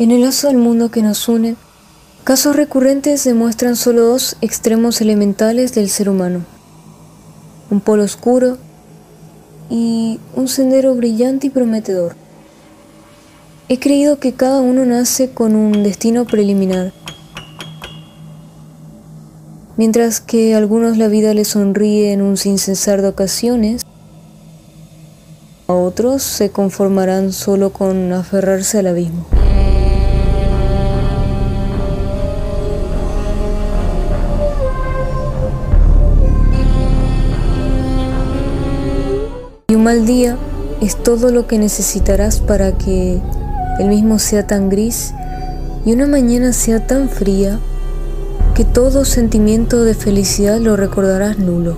En el lazo del mundo que nos une, casos recurrentes demuestran solo dos extremos elementales del ser humano. Un polo oscuro y un sendero brillante y prometedor. He creído que cada uno nace con un destino preliminar. Mientras que a algunos la vida les sonríe en un sincesar de ocasiones, a otros se conformarán solo con aferrarse al abismo. Y un mal día es todo lo que necesitarás para que el mismo sea tan gris y una mañana sea tan fría que todo sentimiento de felicidad lo recordarás nulo.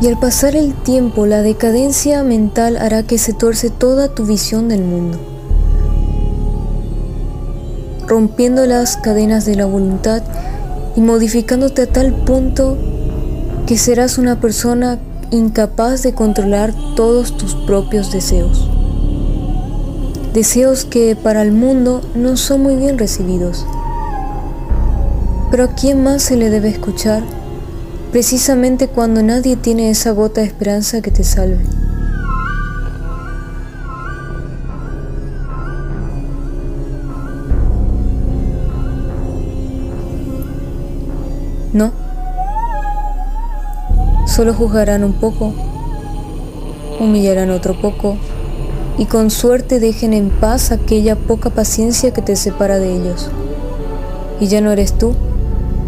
Y al pasar el tiempo, la decadencia mental hará que se tuerce toda tu visión del mundo, rompiendo las cadenas de la voluntad y modificándote a tal punto que serás una persona incapaz de controlar todos tus propios deseos. Deseos que para el mundo no son muy bien recibidos. Pero ¿a quién más se le debe escuchar? Precisamente cuando nadie tiene esa gota de esperanza que te salve. No. Solo juzgarán un poco, humillarán otro poco y con suerte dejen en paz aquella poca paciencia que te separa de ellos. Y ya no eres tú,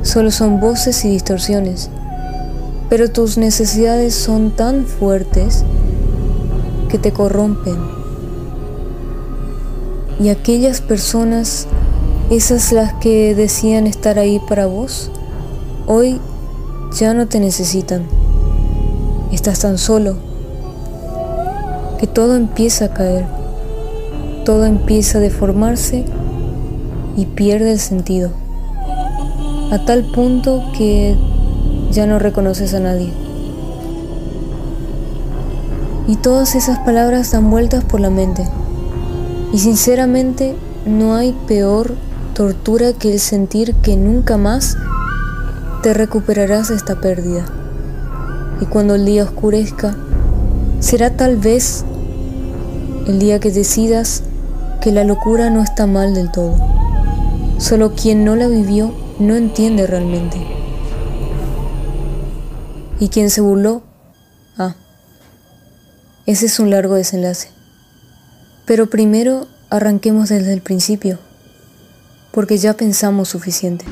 solo son voces y distorsiones. Pero tus necesidades son tan fuertes que te corrompen. Y aquellas personas, esas las que decían estar ahí para vos, hoy ya no te necesitan. Estás tan solo que todo empieza a caer, todo empieza a deformarse y pierde el sentido, a tal punto que ya no reconoces a nadie. Y todas esas palabras dan vueltas por la mente. Y sinceramente no hay peor tortura que el sentir que nunca más te recuperarás de esta pérdida y cuando el día oscurezca, será tal vez el día que decidas que la locura no está mal del todo. Solo quien no la vivió no entiende realmente. Y quien se burló, ah, ese es un largo desenlace. Pero primero arranquemos desde el principio, porque ya pensamos suficiente.